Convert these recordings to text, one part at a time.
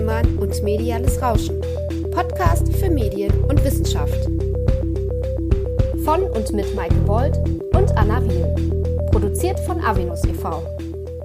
Kammerflimmern und mediales Rauschen. Podcast für Medien und Wissenschaft. Von und mit Maike Bold und Anna Wiel. Produziert von Avinus e.V.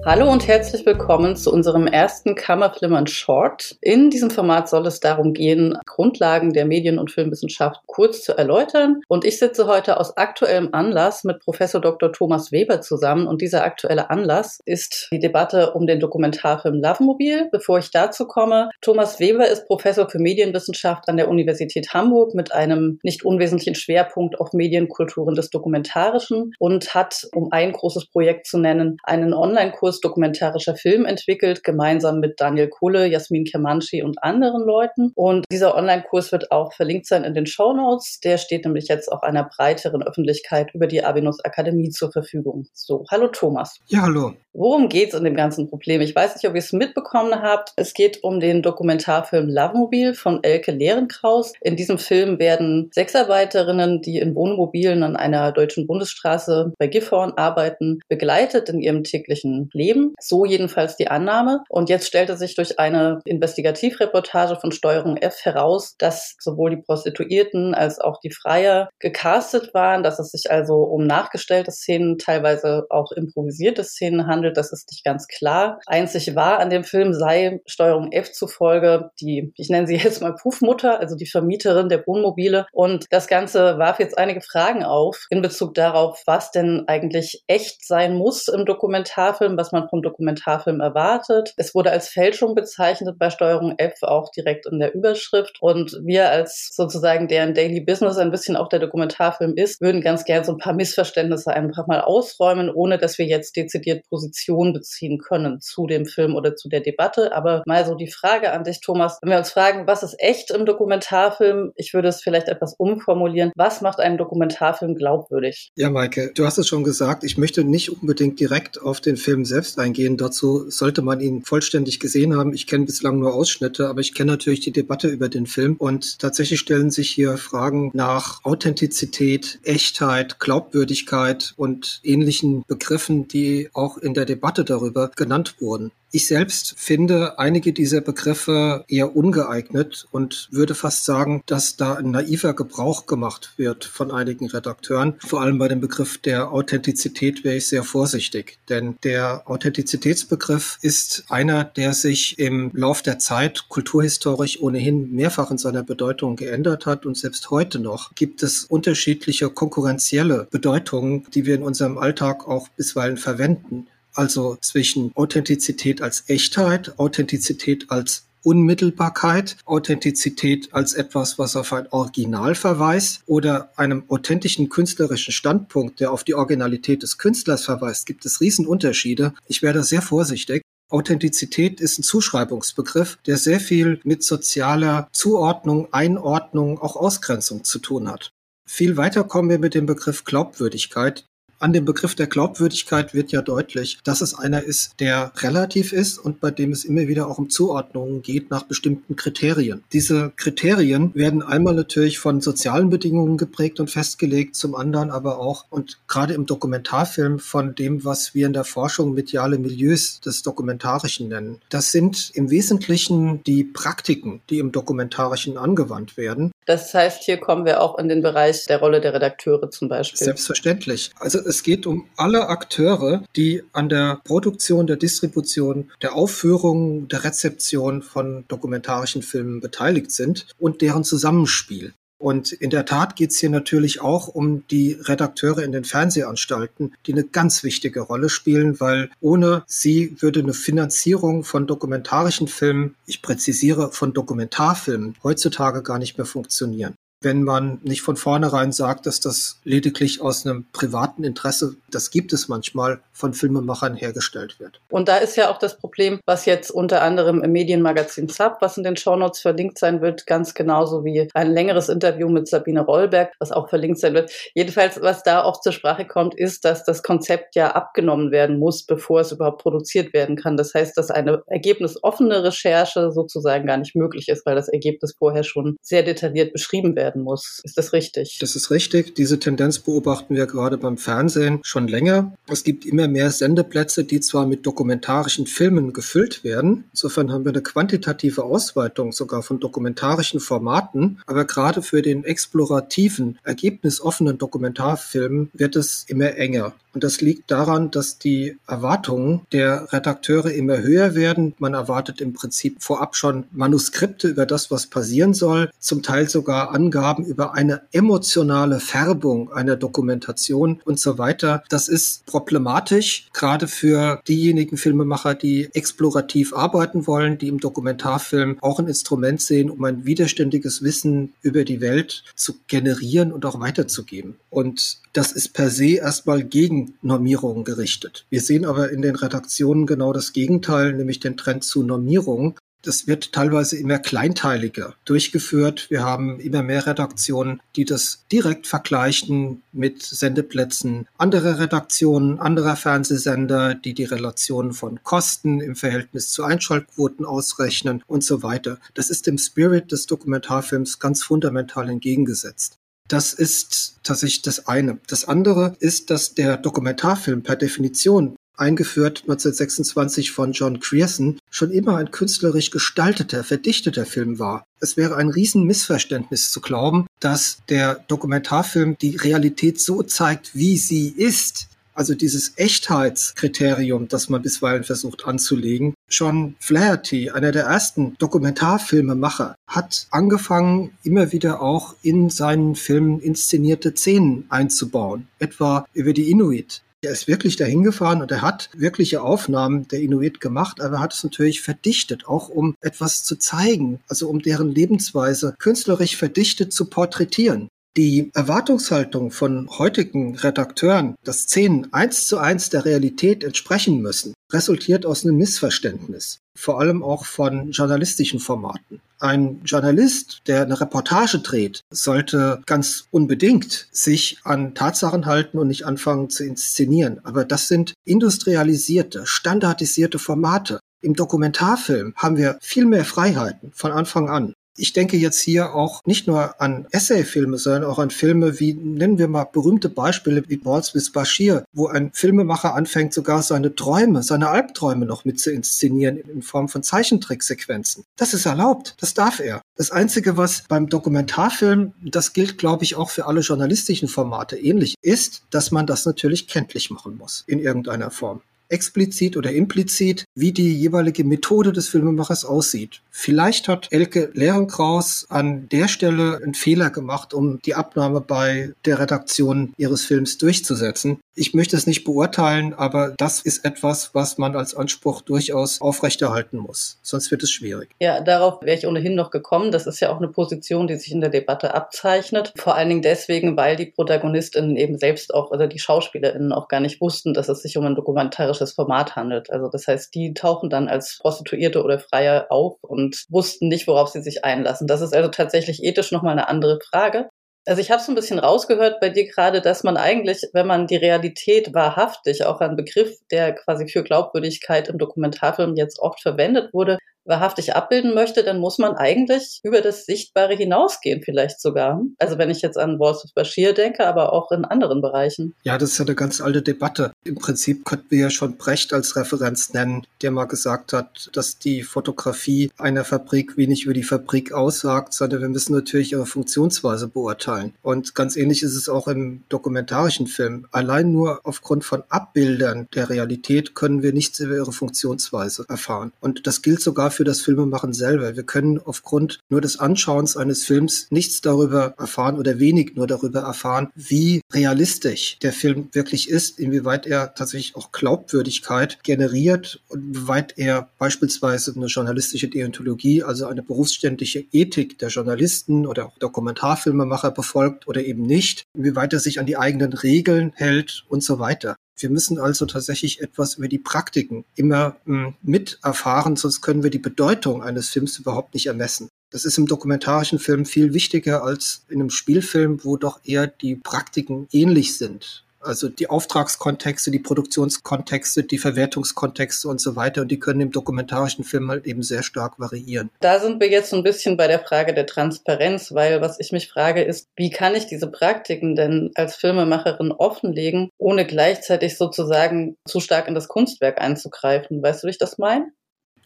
Hallo und herzlich willkommen zu unserem ersten Kammerflimmern Short. In diesem Format soll es darum gehen, Grundlagen der Medien- und Filmwissenschaft kurz zu erläutern. Und ich sitze heute aus aktuellem Anlass mit Professor Dr. Thomas Weber zusammen. Und dieser aktuelle Anlass ist die Debatte um den Dokumentarfilm Lovemobil. Bevor ich dazu komme, Thomas Weber ist Professor für Medienwissenschaft an der Universität Hamburg mit einem nicht unwesentlichen Schwerpunkt auf Medienkulturen des Dokumentarischen und hat, um ein großes Projekt zu nennen, einen Online-Kurs dokumentarischer Film entwickelt, gemeinsam mit Daniel Kuhle, Jasmin Kermanci und anderen Leuten. Und dieser Online-Kurs wird auch verlinkt sein in den Show Notes. Der steht nämlich jetzt auch einer breiteren Öffentlichkeit über die Avinus Akademie zur Verfügung. So, hallo Thomas. Ja, hallo. Worum geht es in dem ganzen Problem? Ich weiß nicht, ob ihr es mitbekommen habt. Es geht um den Dokumentarfilm Lovemobil von Elke Lehrenkraus. In diesem Film werden Sexarbeiterinnen, die in Wohnmobilen an einer deutschen Bundesstraße bei Gifhorn arbeiten, begleitet in ihrem täglichen Leben. So jedenfalls die Annahme. Und jetzt stellte sich durch eine Investigativreportage von Steuerung F heraus, dass sowohl die Prostituierten als auch die Freier gecastet waren, dass es sich also um nachgestellte Szenen, teilweise auch improvisierte Szenen handelt das ist nicht ganz klar. Einzig wahr an dem Film sei Steuerung F zufolge die, ich nenne sie jetzt mal Puffmutter, also die Vermieterin der Wohnmobile. Und das Ganze warf jetzt einige Fragen auf in Bezug darauf, was denn eigentlich echt sein muss im Dokumentarfilm, was man vom Dokumentarfilm erwartet. Es wurde als Fälschung bezeichnet bei Steuerung F auch direkt in der Überschrift. Und wir als sozusagen deren Daily Business ein bisschen auch der Dokumentarfilm ist, würden ganz gern so ein paar Missverständnisse einfach mal ausräumen, ohne dass wir jetzt dezidiert Position beziehen können zu dem Film oder zu der Debatte. Aber mal so die Frage an dich, Thomas, wenn wir uns fragen, was ist echt im Dokumentarfilm? Ich würde es vielleicht etwas umformulieren. Was macht einen Dokumentarfilm glaubwürdig? Ja, Maike, du hast es schon gesagt. Ich möchte nicht unbedingt direkt auf den Film selbst eingehen. Dazu sollte man ihn vollständig gesehen haben. Ich kenne bislang nur Ausschnitte, aber ich kenne natürlich die Debatte über den Film. Und tatsächlich stellen sich hier Fragen nach Authentizität, Echtheit, Glaubwürdigkeit und ähnlichen Begriffen, die auch in der Debatte darüber genannt wurden. Ich selbst finde einige dieser Begriffe eher ungeeignet und würde fast sagen, dass da ein naiver Gebrauch gemacht wird von einigen Redakteuren. Vor allem bei dem Begriff der Authentizität wäre ich sehr vorsichtig, denn der Authentizitätsbegriff ist einer, der sich im Lauf der Zeit kulturhistorisch ohnehin mehrfach in seiner Bedeutung geändert hat und selbst heute noch gibt es unterschiedliche konkurrenzielle Bedeutungen, die wir in unserem Alltag auch bisweilen verwenden also zwischen Authentizität als Echtheit, Authentizität als Unmittelbarkeit, Authentizität als etwas, was auf ein Original verweist oder einem authentischen künstlerischen Standpunkt, der auf die Originalität des Künstlers verweist, gibt es Riesenunterschiede. Ich werde sehr vorsichtig. Authentizität ist ein Zuschreibungsbegriff, der sehr viel mit sozialer Zuordnung, Einordnung, auch Ausgrenzung zu tun hat. Viel weiter kommen wir mit dem Begriff Glaubwürdigkeit, an dem Begriff der Glaubwürdigkeit wird ja deutlich, dass es einer ist, der relativ ist und bei dem es immer wieder auch um Zuordnungen geht nach bestimmten Kriterien. Diese Kriterien werden einmal natürlich von sozialen Bedingungen geprägt und festgelegt, zum anderen aber auch und gerade im Dokumentarfilm von dem, was wir in der Forschung mediale Milieus des Dokumentarischen nennen. Das sind im Wesentlichen die Praktiken, die im Dokumentarischen angewandt werden. Das heißt, hier kommen wir auch in den Bereich der Rolle der Redakteure zum Beispiel. Selbstverständlich. Also es geht um alle Akteure, die an der Produktion, der Distribution, der Aufführung, der Rezeption von dokumentarischen Filmen beteiligt sind und deren Zusammenspiel. Und in der Tat geht es hier natürlich auch um die Redakteure in den Fernsehanstalten, die eine ganz wichtige Rolle spielen, weil ohne sie würde eine Finanzierung von dokumentarischen Filmen, ich präzisiere von Dokumentarfilmen, heutzutage gar nicht mehr funktionieren wenn man nicht von vornherein sagt, dass das lediglich aus einem privaten Interesse, das gibt es manchmal, von Filmemachern hergestellt wird. Und da ist ja auch das Problem, was jetzt unter anderem im Medienmagazin Zap, was in den Shownotes verlinkt sein wird, ganz genauso wie ein längeres Interview mit Sabine Rollberg, was auch verlinkt sein wird. Jedenfalls, was da auch zur Sprache kommt, ist, dass das Konzept ja abgenommen werden muss, bevor es überhaupt produziert werden kann. Das heißt, dass eine ergebnisoffene Recherche sozusagen gar nicht möglich ist, weil das Ergebnis vorher schon sehr detailliert beschrieben werden werden muss. Ist das richtig? Das ist richtig. Diese Tendenz beobachten wir gerade beim Fernsehen schon länger. Es gibt immer mehr Sendeplätze, die zwar mit dokumentarischen Filmen gefüllt werden. Insofern haben wir eine quantitative Ausweitung sogar von dokumentarischen Formaten. Aber gerade für den explorativen, ergebnisoffenen Dokumentarfilm wird es immer enger. Und das liegt daran, dass die Erwartungen der Redakteure immer höher werden. Man erwartet im Prinzip vorab schon Manuskripte über das, was passieren soll, zum Teil sogar Angaben über eine emotionale Färbung einer Dokumentation und so weiter. Das ist problematisch, gerade für diejenigen Filmemacher, die explorativ arbeiten wollen, die im Dokumentarfilm auch ein Instrument sehen, um ein widerständiges Wissen über die Welt zu generieren und auch weiterzugeben. Und das ist per se erstmal gegen Normierungen gerichtet. Wir sehen aber in den Redaktionen genau das Gegenteil, nämlich den Trend zu Normierung. Das wird teilweise immer kleinteiliger durchgeführt. Wir haben immer mehr Redaktionen, die das direkt vergleichen mit Sendeplätzen anderer Redaktionen, anderer Fernsehsender, die die Relationen von Kosten im Verhältnis zu Einschaltquoten ausrechnen und so weiter. Das ist dem Spirit des Dokumentarfilms ganz fundamental entgegengesetzt. Das ist tatsächlich das eine. Das andere ist, dass der Dokumentarfilm per Definition eingeführt 1926 von John Grierson, schon immer ein künstlerisch gestalteter, verdichteter Film war. Es wäre ein Riesenmissverständnis zu glauben, dass der Dokumentarfilm die Realität so zeigt, wie sie ist. Also dieses Echtheitskriterium, das man bisweilen versucht anzulegen. John Flaherty, einer der ersten Dokumentarfilmemacher, hat angefangen, immer wieder auch in seinen Filmen inszenierte Szenen einzubauen. Etwa über die Inuit. Er ist wirklich dahin gefahren und er hat wirkliche Aufnahmen der Inuit gemacht, aber er hat es natürlich verdichtet, auch um etwas zu zeigen, also um deren Lebensweise künstlerisch verdichtet zu porträtieren. Die Erwartungshaltung von heutigen Redakteuren, dass Szenen eins zu eins der Realität entsprechen müssen, resultiert aus einem Missverständnis, vor allem auch von journalistischen Formaten. Ein Journalist, der eine Reportage dreht, sollte ganz unbedingt sich an Tatsachen halten und nicht anfangen zu inszenieren. Aber das sind industrialisierte, standardisierte Formate. Im Dokumentarfilm haben wir viel mehr Freiheiten von Anfang an. Ich denke jetzt hier auch nicht nur an Essay-Filme, sondern auch an Filme wie, nennen wir mal berühmte Beispiele wie Balls with Bashir, wo ein Filmemacher anfängt, sogar seine Träume, seine Albträume noch mit zu inszenieren in Form von Zeichentricksequenzen. Das ist erlaubt, das darf er. Das Einzige, was beim Dokumentarfilm, das gilt, glaube ich, auch für alle journalistischen Formate ähnlich ist, dass man das natürlich kenntlich machen muss in irgendeiner Form explizit oder implizit, wie die jeweilige Methode des Filmemachers aussieht. Vielleicht hat Elke Lehrenkraus an der Stelle einen Fehler gemacht, um die Abnahme bei der Redaktion ihres Films durchzusetzen. Ich möchte es nicht beurteilen, aber das ist etwas, was man als Anspruch durchaus aufrechterhalten muss. Sonst wird es schwierig. Ja, darauf wäre ich ohnehin noch gekommen. Das ist ja auch eine Position, die sich in der Debatte abzeichnet. Vor allen Dingen deswegen, weil die Protagonistinnen eben selbst auch, also die Schauspielerinnen auch gar nicht wussten, dass es sich um ein dokumentarisches Format handelt. Also das heißt, die tauchen dann als Prostituierte oder Freier auf und wussten nicht, worauf sie sich einlassen. Das ist also tatsächlich ethisch nochmal eine andere Frage. Also ich habe so ein bisschen rausgehört bei dir gerade, dass man eigentlich, wenn man die Realität wahrhaftig, auch ein Begriff, der quasi für Glaubwürdigkeit im Dokumentarfilm jetzt oft verwendet wurde, wahrhaftig abbilden möchte, dann muss man eigentlich über das Sichtbare hinausgehen, vielleicht sogar. Also wenn ich jetzt an Walls of Bashir denke, aber auch in anderen Bereichen. Ja, das ist ja eine ganz alte Debatte. Im Prinzip könnten wir ja schon Brecht als Referenz nennen, der mal gesagt hat, dass die Fotografie einer Fabrik wenig über die Fabrik aussagt, sondern wir müssen natürlich ihre Funktionsweise beurteilen. Und ganz ähnlich ist es auch im dokumentarischen Film. Allein nur aufgrund von Abbildern der Realität können wir nichts über ihre Funktionsweise erfahren. Und das gilt sogar für das Filmemachen selber. Wir können aufgrund nur des Anschauens eines Films nichts darüber erfahren oder wenig nur darüber erfahren, wie realistisch der Film wirklich ist, inwieweit er tatsächlich auch Glaubwürdigkeit generiert und inwieweit er beispielsweise eine journalistische Deontologie, also eine berufsständische Ethik der Journalisten oder auch Dokumentarfilmemacher befolgt oder eben nicht, inwieweit er sich an die eigenen Regeln hält und so weiter. Wir müssen also tatsächlich etwas über die Praktiken immer hm, mit erfahren, sonst können wir die Bedeutung eines Films überhaupt nicht ermessen. Das ist im dokumentarischen Film viel wichtiger als in einem Spielfilm, wo doch eher die Praktiken ähnlich sind. Also die Auftragskontexte, die Produktionskontexte, die Verwertungskontexte und so weiter. Und die können im dokumentarischen Film halt eben sehr stark variieren. Da sind wir jetzt so ein bisschen bei der Frage der Transparenz, weil was ich mich frage ist, wie kann ich diese Praktiken denn als Filmemacherin offenlegen, ohne gleichzeitig sozusagen zu stark in das Kunstwerk einzugreifen? Weißt du, wie ich das meine?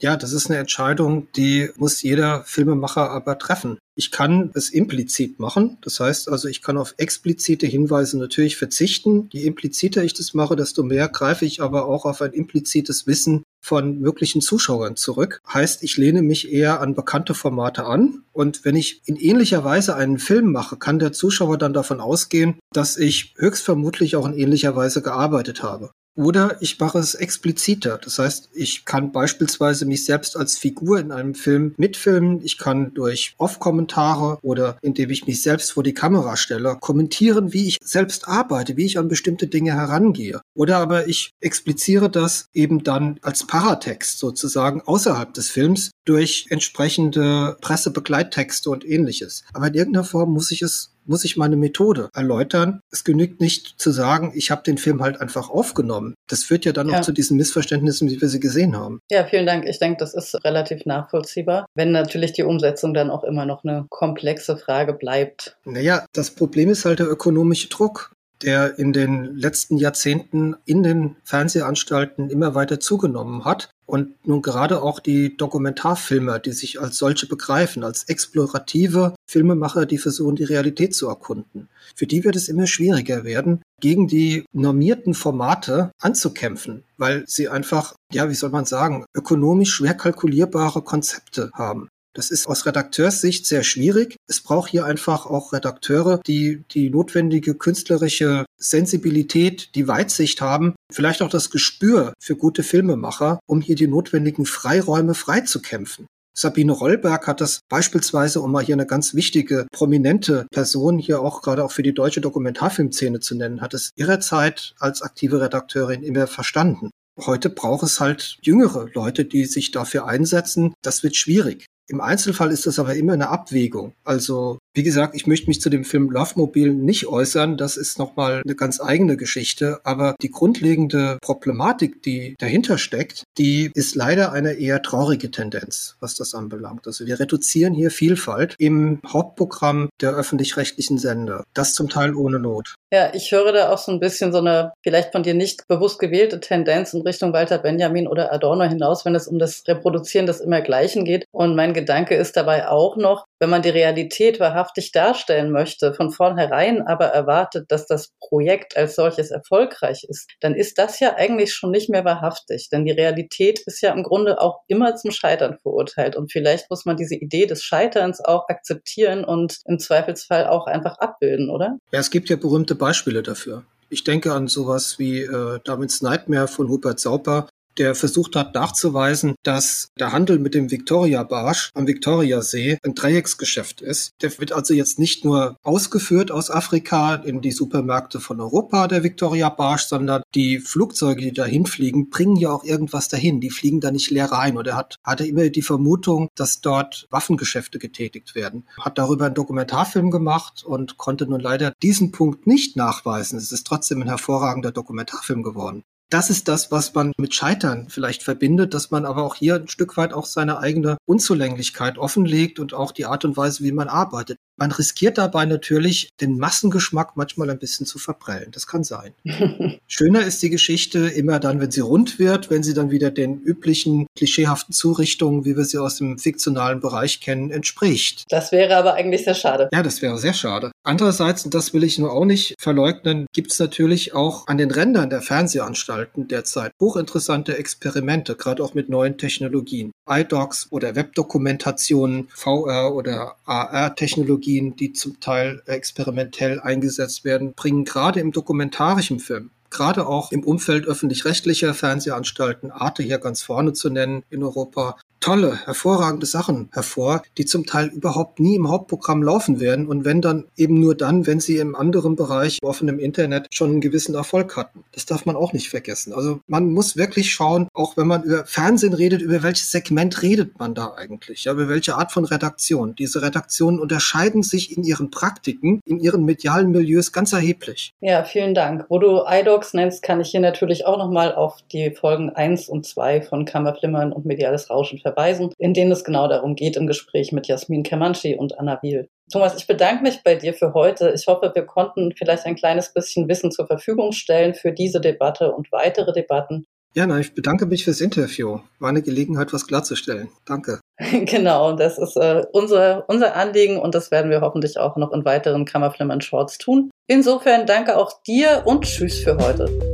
Ja, das ist eine Entscheidung, die muss jeder Filmemacher aber treffen. Ich kann es implizit machen. Das heißt also, ich kann auf explizite Hinweise natürlich verzichten. Je impliziter ich das mache, desto mehr greife ich aber auch auf ein implizites Wissen von möglichen Zuschauern zurück. Heißt, ich lehne mich eher an bekannte Formate an. Und wenn ich in ähnlicher Weise einen Film mache, kann der Zuschauer dann davon ausgehen, dass ich höchstvermutlich auch in ähnlicher Weise gearbeitet habe. Oder ich mache es expliziter. Das heißt, ich kann beispielsweise mich selbst als Figur in einem Film mitfilmen. Ich kann durch Off-Kommentare oder indem ich mich selbst vor die Kamera stelle, kommentieren, wie ich selbst arbeite, wie ich an bestimmte Dinge herangehe. Oder aber ich expliziere das eben dann als Paratext sozusagen außerhalb des Films durch entsprechende Pressebegleittexte und ähnliches. Aber in irgendeiner Form muss ich es muss ich meine Methode erläutern. Es genügt nicht zu sagen, ich habe den Film halt einfach aufgenommen. Das führt ja dann ja. auch zu diesen Missverständnissen, wie wir sie gesehen haben. Ja, vielen Dank. Ich denke, das ist relativ nachvollziehbar, wenn natürlich die Umsetzung dann auch immer noch eine komplexe Frage bleibt. Naja, das Problem ist halt der ökonomische Druck der in den letzten Jahrzehnten in den Fernsehanstalten immer weiter zugenommen hat. Und nun gerade auch die Dokumentarfilmer, die sich als solche begreifen, als explorative Filmemacher, die versuchen, die Realität zu erkunden. Für die wird es immer schwieriger werden, gegen die normierten Formate anzukämpfen, weil sie einfach, ja, wie soll man sagen, ökonomisch schwer kalkulierbare Konzepte haben. Das ist aus Redakteurssicht sehr schwierig. Es braucht hier einfach auch Redakteure, die die notwendige künstlerische Sensibilität, die Weitsicht haben, vielleicht auch das Gespür für gute Filmemacher, um hier die notwendigen Freiräume freizukämpfen. Sabine Rollberg hat das beispielsweise, um mal hier eine ganz wichtige, prominente Person hier auch gerade auch für die deutsche Dokumentarfilmszene zu nennen, hat es ihrer Zeit als aktive Redakteurin immer verstanden. Heute braucht es halt jüngere Leute, die sich dafür einsetzen. Das wird schwierig. Im Einzelfall ist das aber immer eine Abwägung. Also, wie gesagt, ich möchte mich zu dem Film Love Mobile nicht äußern. Das ist nochmal eine ganz eigene Geschichte. Aber die grundlegende Problematik, die dahinter steckt, die ist leider eine eher traurige Tendenz, was das anbelangt. Also wir reduzieren hier Vielfalt im Hauptprogramm der öffentlich-rechtlichen Sender. Das zum Teil ohne Not. Ja, ich höre da auch so ein bisschen so eine vielleicht von dir nicht bewusst gewählte Tendenz in Richtung Walter Benjamin oder Adorno hinaus, wenn es um das Reproduzieren des Immergleichen geht. Und mein Gedanke ist dabei auch noch, wenn man die Realität wahrhaftig darstellen möchte, von vornherein aber erwartet, dass das Projekt als solches erfolgreich ist, dann ist das ja eigentlich schon nicht mehr wahrhaftig. Denn die Realität ist ja im Grunde auch immer zum Scheitern verurteilt. Und vielleicht muss man diese Idee des Scheiterns auch akzeptieren und im Zweifelsfall auch einfach abbilden, oder? Ja, es gibt ja berühmte Beispiele dafür. Ich denke an sowas wie äh, David's Nightmare von Hubert Sauper, der versucht hat nachzuweisen, dass der Handel mit dem Victoria Barsch am Victoriasee ein Dreiecksgeschäft ist. Der wird also jetzt nicht nur ausgeführt aus Afrika in die Supermärkte von Europa, der Victoria Barsch, sondern die Flugzeuge, die dahin fliegen, bringen ja auch irgendwas dahin. Die fliegen da nicht leer rein. Und er hat, hatte immer die Vermutung, dass dort Waffengeschäfte getätigt werden. Hat darüber einen Dokumentarfilm gemacht und konnte nun leider diesen Punkt nicht nachweisen. Es ist trotzdem ein hervorragender Dokumentarfilm geworden das ist das, was man mit Scheitern vielleicht verbindet, dass man aber auch hier ein Stück weit auch seine eigene Unzulänglichkeit offenlegt und auch die Art und Weise, wie man arbeitet. Man riskiert dabei natürlich, den Massengeschmack manchmal ein bisschen zu verprellen. Das kann sein. Schöner ist die Geschichte immer dann, wenn sie rund wird, wenn sie dann wieder den üblichen klischeehaften Zurichtungen, wie wir sie aus dem fiktionalen Bereich kennen, entspricht. Das wäre aber eigentlich sehr schade. Ja, das wäre sehr schade. Andererseits, und das will ich nur auch nicht verleugnen, gibt es natürlich auch an den Rändern der Fernsehanstalten derzeit hochinteressante Experimente, gerade auch mit neuen Technologien. iDocs oder Webdokumentationen, VR oder AR-Technologien Technologien, die zum Teil experimentell eingesetzt werden, bringen gerade im dokumentarischen Film gerade auch im Umfeld öffentlich-rechtlicher Fernsehanstalten, Arte hier ganz vorne zu nennen in Europa, tolle, hervorragende Sachen hervor, die zum Teil überhaupt nie im Hauptprogramm laufen werden und wenn dann eben nur dann, wenn sie im anderen Bereich offen im Internet schon einen gewissen Erfolg hatten. Das darf man auch nicht vergessen. Also man muss wirklich schauen, auch wenn man über Fernsehen redet, über welches Segment redet man da eigentlich? Ja, über welche Art von Redaktion? Diese Redaktionen unterscheiden sich in ihren Praktiken, in ihren medialen Milieus ganz erheblich. Ja, vielen Dank. Wo du iDocs nennst, kann ich hier natürlich auch nochmal auf die Folgen 1 und 2 von Kammerflimmern und Mediales Rauschen verweisen, in denen es genau darum geht im Gespräch mit Jasmin Kermanci und Anna Wiel. Thomas, ich bedanke mich bei dir für heute. Ich hoffe, wir konnten vielleicht ein kleines bisschen Wissen zur Verfügung stellen für diese Debatte und weitere Debatten. Ja, nein, ich bedanke mich fürs Interview. War eine Gelegenheit, was klarzustellen. Danke. genau, das ist äh, unser, unser Anliegen und das werden wir hoffentlich auch noch in weiteren Kammerflimmern Shorts tun. Insofern danke auch dir und tschüss für heute.